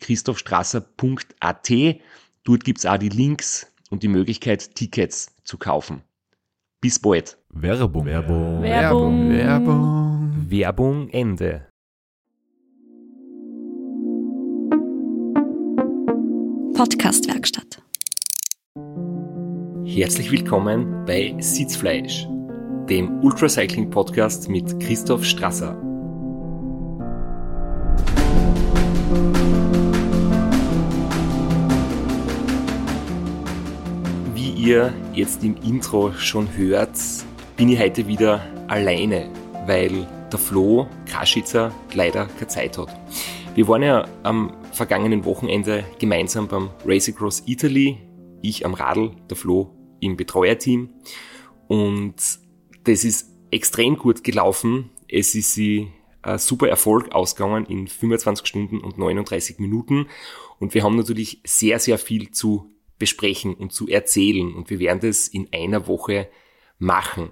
www.christophstrasser.at. Dort gibt's auch die Links und die Möglichkeit, Tickets zu kaufen. Bis bald. Werbung. Werbung. Werbung. Werbung. Werbung Ende. Podcastwerkstatt. Herzlich willkommen bei Sitzfleisch, dem Ultracycling Podcast mit Christoph Strasser. Ihr jetzt im Intro schon hört, bin ich heute wieder alleine, weil der Flo Kaschitzer leider keine Zeit hat. Wir waren ja am vergangenen Wochenende gemeinsam beim Race Across Italy, ich am Radl, der Flo im Betreuerteam und das ist extrem gut gelaufen. Es ist sie ein super Erfolg ausgegangen in 25 Stunden und 39 Minuten und wir haben natürlich sehr, sehr viel zu besprechen und zu erzählen und wir werden das in einer Woche machen.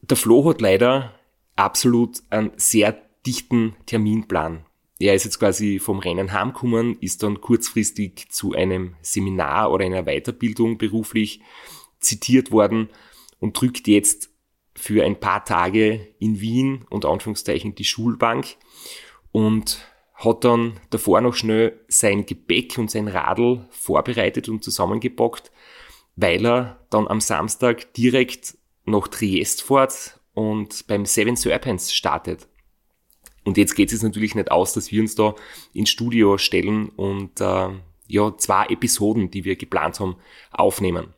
Der Flo hat leider absolut einen sehr dichten Terminplan. Er ist jetzt quasi vom Rennen heimgekommen, ist dann kurzfristig zu einem Seminar oder einer Weiterbildung beruflich zitiert worden und drückt jetzt für ein paar Tage in Wien und Anführungszeichen die Schulbank und hat dann davor noch schnell sein Gepäck und sein Radl vorbereitet und zusammengepackt, weil er dann am Samstag direkt nach Triest fährt und beim Seven Serpents startet. Und jetzt geht es natürlich nicht aus, dass wir uns da ins Studio stellen und äh, ja, zwei Episoden, die wir geplant haben, aufnehmen.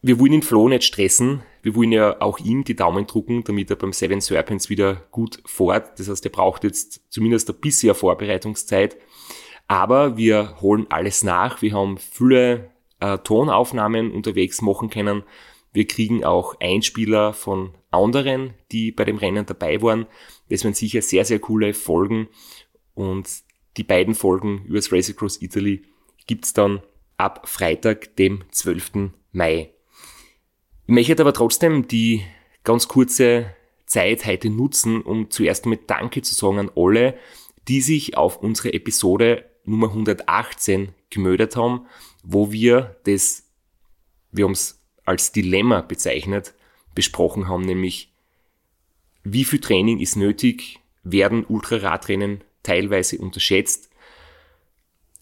Wir wollen ihn Flo nicht stressen. Wir wollen ja auch ihm die Daumen drucken, damit er beim Seven Serpents wieder gut fährt. Das heißt, er braucht jetzt zumindest ein bisschen Vorbereitungszeit. Aber wir holen alles nach. Wir haben viele äh, Tonaufnahmen unterwegs machen können. Wir kriegen auch Einspieler von anderen, die bei dem Rennen dabei waren. Das waren sicher sehr, sehr coole Folgen. Und die beiden Folgen über das Race Across Italy gibt's dann ab Freitag, dem 12. Mai. Ich möchte aber trotzdem die ganz kurze Zeit heute nutzen, um zuerst einmal Danke zu sagen an alle, die sich auf unsere Episode Nummer 118 gemeldet haben, wo wir das, wir haben es als Dilemma bezeichnet, besprochen haben, nämlich wie viel Training ist nötig, werden Ultraradrennen teilweise unterschätzt.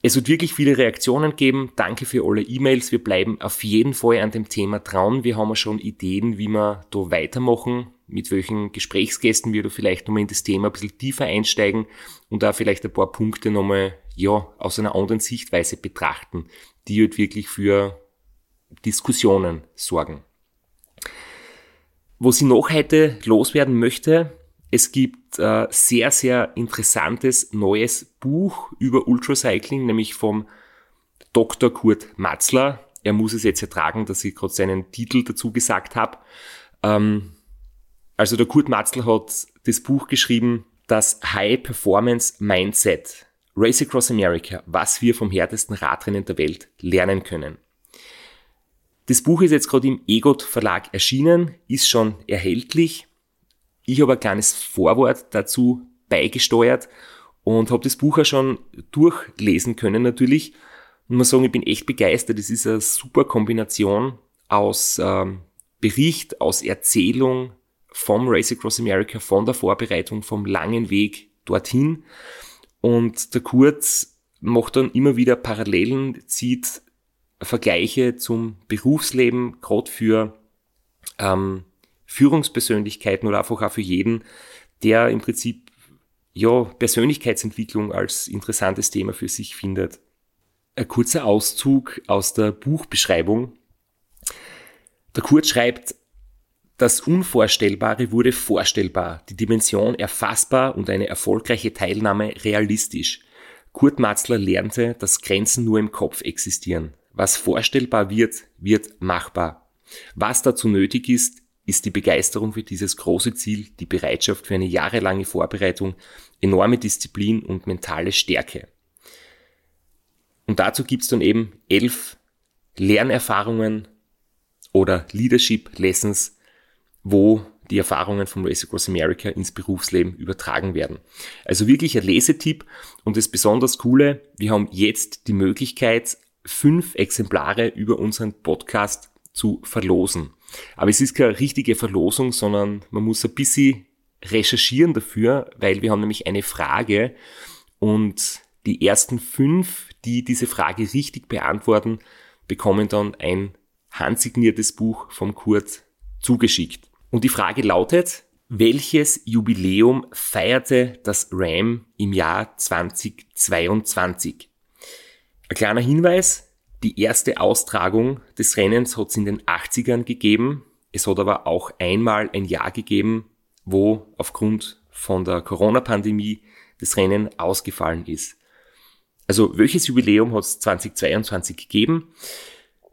Es wird wirklich viele Reaktionen geben. Danke für alle E-Mails. Wir bleiben auf jeden Fall an dem Thema dran. Wir haben schon Ideen, wie wir da weitermachen, mit welchen Gesprächsgästen wir da vielleicht nochmal in das Thema ein bisschen tiefer einsteigen und da vielleicht ein paar Punkte nochmal, ja, aus einer anderen Sichtweise betrachten, die halt wirklich für Diskussionen sorgen. Was ich noch heute loswerden möchte, es gibt äh, sehr, sehr interessantes neues Buch über Ultracycling, nämlich vom Dr. Kurt Matzler. Er muss es jetzt ertragen, dass ich gerade seinen Titel dazu gesagt habe. Ähm, also der Kurt Matzler hat das Buch geschrieben, das High Performance Mindset, Race Across America, was wir vom härtesten Radrennen der Welt lernen können. Das Buch ist jetzt gerade im EGOT Verlag erschienen, ist schon erhältlich. Ich habe ein kleines Vorwort dazu beigesteuert und habe das Buch auch schon durchlesen können natürlich. Und muss sagen, ich bin echt begeistert. Es ist eine super Kombination aus ähm, Bericht, aus Erzählung vom Race Across America, von der Vorbereitung, vom langen Weg dorthin. Und der Kurt macht dann immer wieder Parallelen, zieht Vergleiche zum Berufsleben, gerade für ähm, Führungspersönlichkeiten oder einfach auch für jeden, der im Prinzip ja Persönlichkeitsentwicklung als interessantes Thema für sich findet. Ein kurzer Auszug aus der Buchbeschreibung. Der Kurt schreibt, das Unvorstellbare wurde vorstellbar, die Dimension erfassbar und eine erfolgreiche Teilnahme realistisch. Kurt Matzler lernte, dass Grenzen nur im Kopf existieren. Was vorstellbar wird, wird machbar. Was dazu nötig ist, ist die Begeisterung für dieses große Ziel, die Bereitschaft für eine jahrelange Vorbereitung, enorme Disziplin und mentale Stärke. Und dazu gibt's dann eben elf Lernerfahrungen oder Leadership Lessons, wo die Erfahrungen vom Race Across America ins Berufsleben übertragen werden. Also wirklich ein Lesetipp und das besonders Coole, wir haben jetzt die Möglichkeit, fünf Exemplare über unseren Podcast zu verlosen. Aber es ist keine richtige Verlosung, sondern man muss ein bisschen recherchieren dafür, weil wir haben nämlich eine Frage und die ersten fünf, die diese Frage richtig beantworten, bekommen dann ein handsigniertes Buch vom Kurt zugeschickt. Und die Frage lautet, welches Jubiläum feierte das RAM im Jahr 2022? Ein kleiner Hinweis, die erste Austragung des Rennens hat es in den 80ern gegeben. Es hat aber auch einmal ein Jahr gegeben, wo aufgrund von der Corona-Pandemie das Rennen ausgefallen ist. Also welches Jubiläum hat es 2022 gegeben?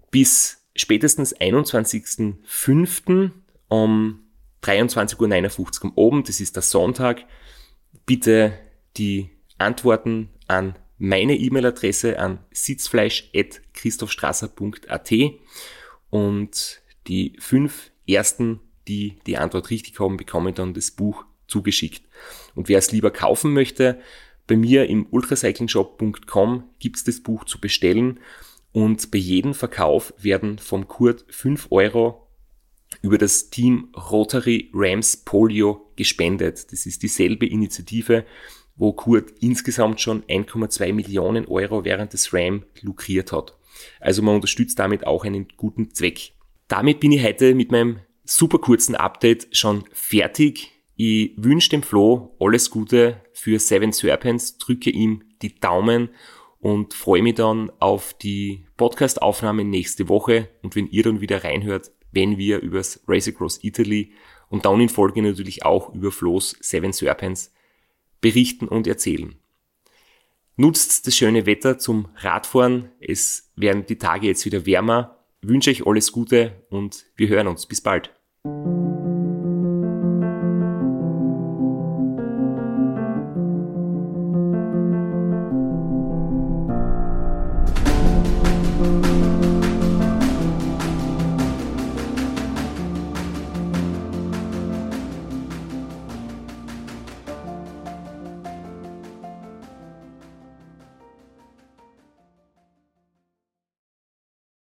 Bis spätestens 21.05. um 23.59 Uhr am Abend, das ist der Sonntag, bitte die Antworten an meine E-Mail-Adresse an sitzfleisch.christophstrasser.at und die fünf ersten, die die Antwort richtig haben, bekommen dann das Buch zugeschickt. Und wer es lieber kaufen möchte, bei mir im ultracyclingshop.com gibt es das Buch zu bestellen und bei jedem Verkauf werden vom Kurt 5 Euro über das Team Rotary Rams Polio gespendet. Das ist dieselbe Initiative, wo Kurt insgesamt schon 1,2 Millionen Euro während des RAM lukriert hat. Also man unterstützt damit auch einen guten Zweck. Damit bin ich heute mit meinem super kurzen Update schon fertig. Ich wünsche dem Flo alles Gute für Seven Serpents, drücke ihm die Daumen und freue mich dann auf die Podcast-Aufnahme nächste Woche und wenn ihr dann wieder reinhört, wenn wir übers Race Across Italy und dann in Folge natürlich auch über Flo's Seven Serpents berichten und erzählen. Nutzt das schöne Wetter zum Radfahren. Es werden die Tage jetzt wieder wärmer. Wünsche euch alles Gute und wir hören uns. Bis bald.